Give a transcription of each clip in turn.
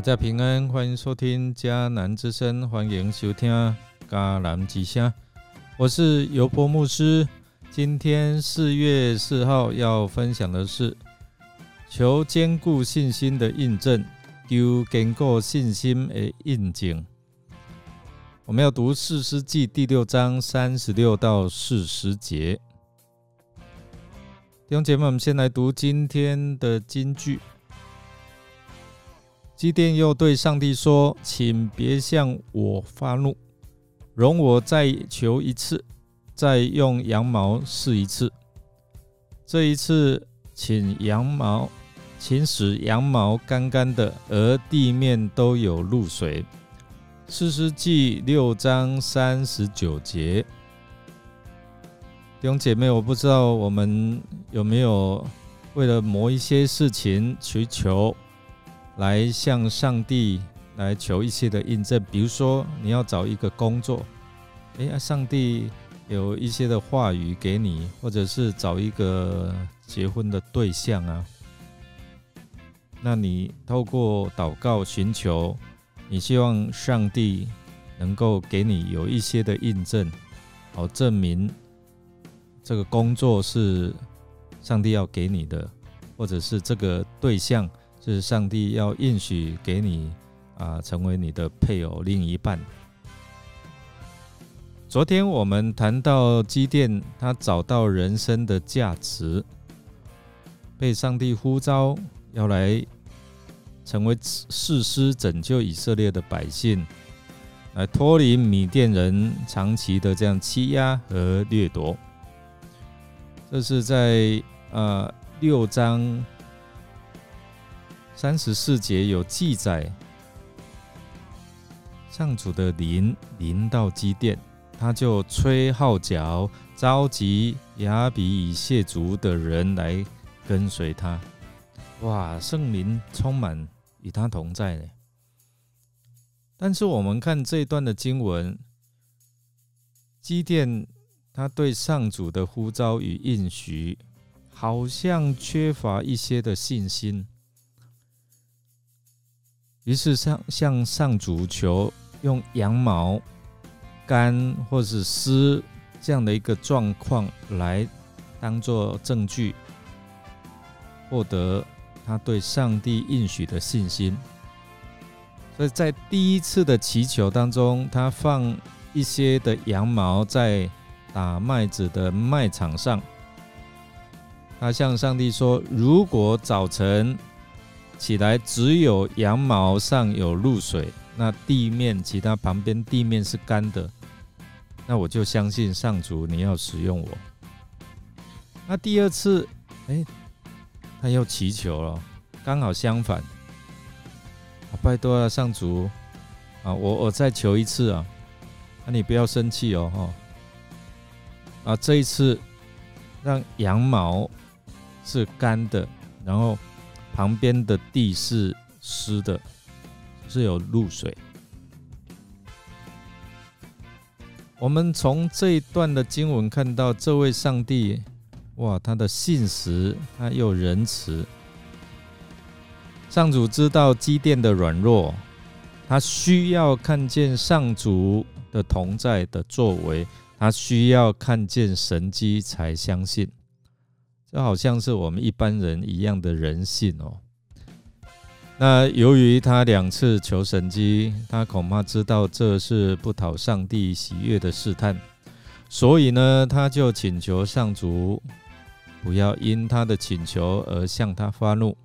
大家平安，欢迎收听迦南之声，欢迎收听迦南之声。我是尤波牧师。今天四月四号要分享的是求坚固信心的印证，求坚固信心的印证。我们要读四世纪第六章三十六到四十节。弟兄姐妹，我们先来读今天的金句。基甸又对上帝说：“请别向我发怒，容我再求一次，再用羊毛试一次。这一次，请羊毛，请使羊毛干干的，而地面都有露水。”四世纪六章三十九节。弟兄姐妹，我不知道我们有没有为了某一些事情去求。来向上帝来求一些的印证，比如说你要找一个工作，哎呀，上帝有一些的话语给你，或者是找一个结婚的对象啊，那你透过祷告寻求，你希望上帝能够给你有一些的印证，好证明这个工作是上帝要给你的，或者是这个对象。是上帝要应许给你啊，成为你的配偶、另一半。昨天我们谈到基甸，他找到人生的价值，被上帝呼召要来成为士师，拯救以色列的百姓，来脱离米甸人长期的这样欺压和掠夺。这是在呃六章。三十四节有记载，上主的灵临到基甸，他就吹号角，召集亚比以谢族的人来跟随他。哇，圣灵充满与他同在呢。但是我们看这段的经文，基甸他对上主的呼召与应许，好像缺乏一些的信心。于是向向上主求用羊毛干或是湿这样的一个状况来当做证据，获得他对上帝应许的信心。所以在第一次的祈求当中，他放一些的羊毛在打麦子的麦场上，他向上帝说：“如果早晨。”起来，只有羊毛上有露水，那地面其他旁边地面是干的，那我就相信上主你要使用我。那第二次，哎，他又祈求了，刚好相反，拜托了上主啊，我我再求一次啊，那你不要生气哦，哈，啊，这一次让羊毛是干的，然后。旁边的地是湿的，是有露水。我们从这一段的经文看到，这位上帝，哇，他的信实，他又仁慈。上主知道基甸的软弱，他需要看见上主的同在的作为，他需要看见神迹才相信。这好像是我们一般人一样的人性哦。那由于他两次求神机，他恐怕知道这是不讨上帝喜悦的试探，所以呢，他就请求上主不要因他的请求而向他发怒。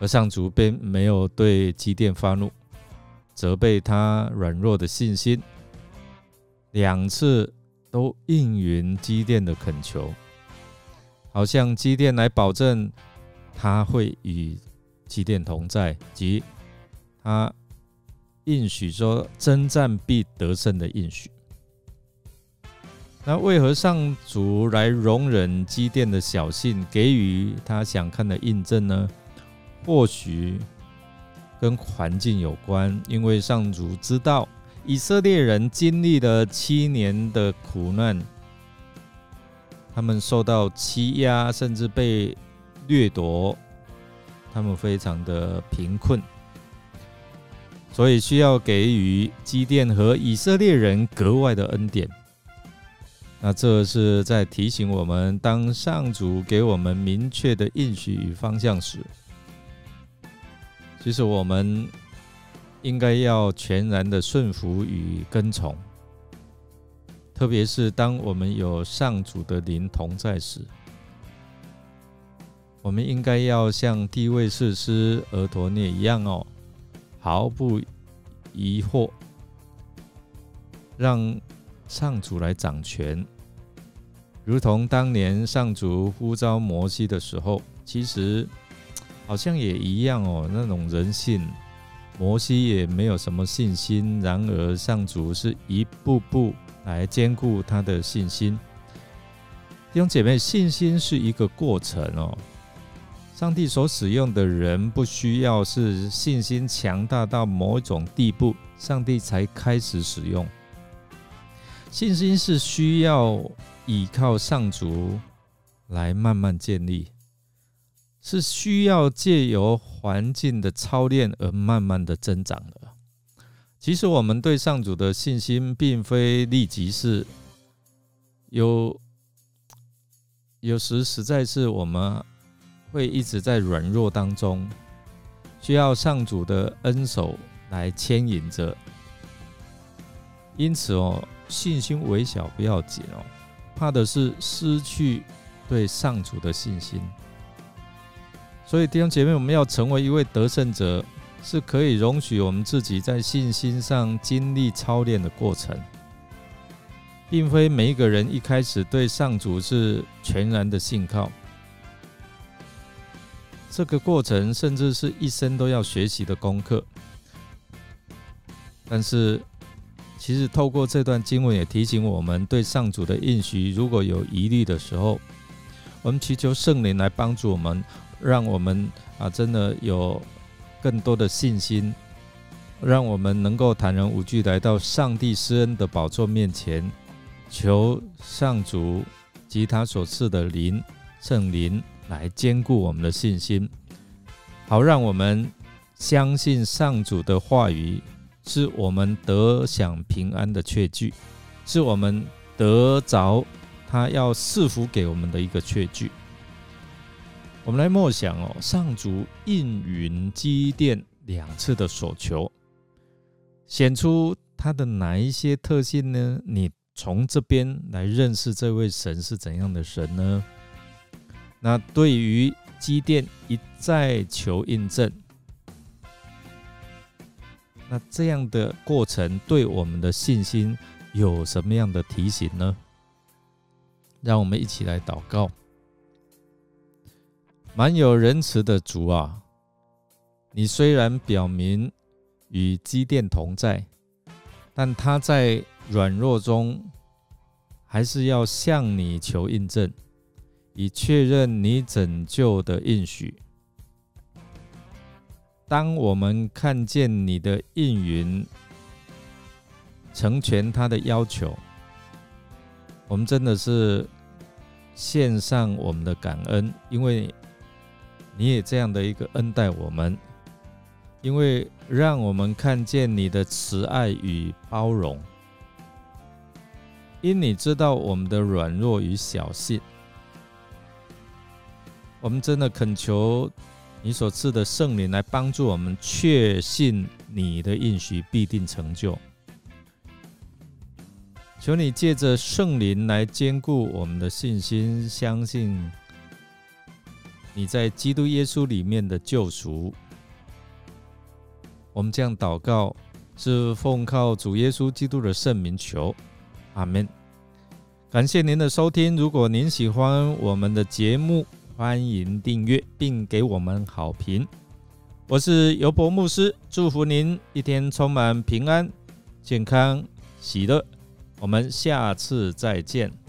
而上主并没有对基甸发怒，责备他软弱的信心，两次都应允基甸的恳求。好像基甸来保证他会与基甸同在，及他应许说征战必得胜的应许。那为何上主来容忍基甸的小信，给予他想看的印证呢？或许跟环境有关，因为上主知道以色列人经历了七年的苦难。他们受到欺压，甚至被掠夺，他们非常的贫困，所以需要给予基甸和以色列人格外的恩典。那这是在提醒我们，当上主给我们明确的应许与方向时，其实我们应该要全然的顺服与跟从。特别是当我们有上主的灵同在时，我们应该要像地位士师俄陀涅一样哦，毫不疑惑，让上主来掌权。如同当年上主呼召摩西的时候，其实好像也一样哦。那种人性，摩西也没有什么信心，然而上主是一步步来兼顾他的信心。弟兄姐妹，信心是一个过程哦。上帝所使用的人，不需要是信心强大到某种地步，上帝才开始使用。信心是需要。倚靠上主来慢慢建立，是需要借由环境的操练而慢慢的增长的。其实我们对上主的信心，并非立即是有，有时实在是我们会一直在软弱当中，需要上主的恩手来牵引着。因此哦，信心微小不要紧哦。怕的是失去对上主的信心，所以弟兄姐妹，我们要成为一位得胜者，是可以容许我们自己在信心上经历操练的过程，并非每一个人一开始对上主是全然的信靠。这个过程甚至是一生都要学习的功课，但是。其实透过这段经文也提醒我们，对上主的应许如果有疑虑的时候，我们祈求圣灵来帮助我们，让我们啊真的有更多的信心，让我们能够坦然无惧来到上帝施恩的宝座面前，求上主及他所赐的灵圣灵来兼顾我们的信心，好让我们相信上主的话语。是我们得享平安的确据，是我们得着他要赐福给我们的一个确据。我们来默想哦，上主应允积电两次的所求，显出他的哪一些特性呢？你从这边来认识这位神是怎样的神呢？那对于积电一再求印证。那这样的过程对我们的信心有什么样的提醒呢？让我们一起来祷告。满有仁慈的主啊，你虽然表明与基甸同在，但他在软弱中还是要向你求印证，以确认你拯救的应许。当我们看见你的应允成全他的要求，我们真的是献上我们的感恩，因为你也这样的一个恩待我们，因为让我们看见你的慈爱与包容，因你知道我们的软弱与小信，我们真的恳求。你所赐的圣灵来帮助我们确信你的应许必定成就。求你借着圣灵来兼顾我们的信心，相信你在基督耶稣里面的救赎。我们这样祷告，是奉靠主耶稣基督的圣名求，阿门。感谢您的收听，如果您喜欢我们的节目。欢迎订阅并给我们好评。我是尤伯牧师，祝福您一天充满平安、健康、喜乐。我们下次再见。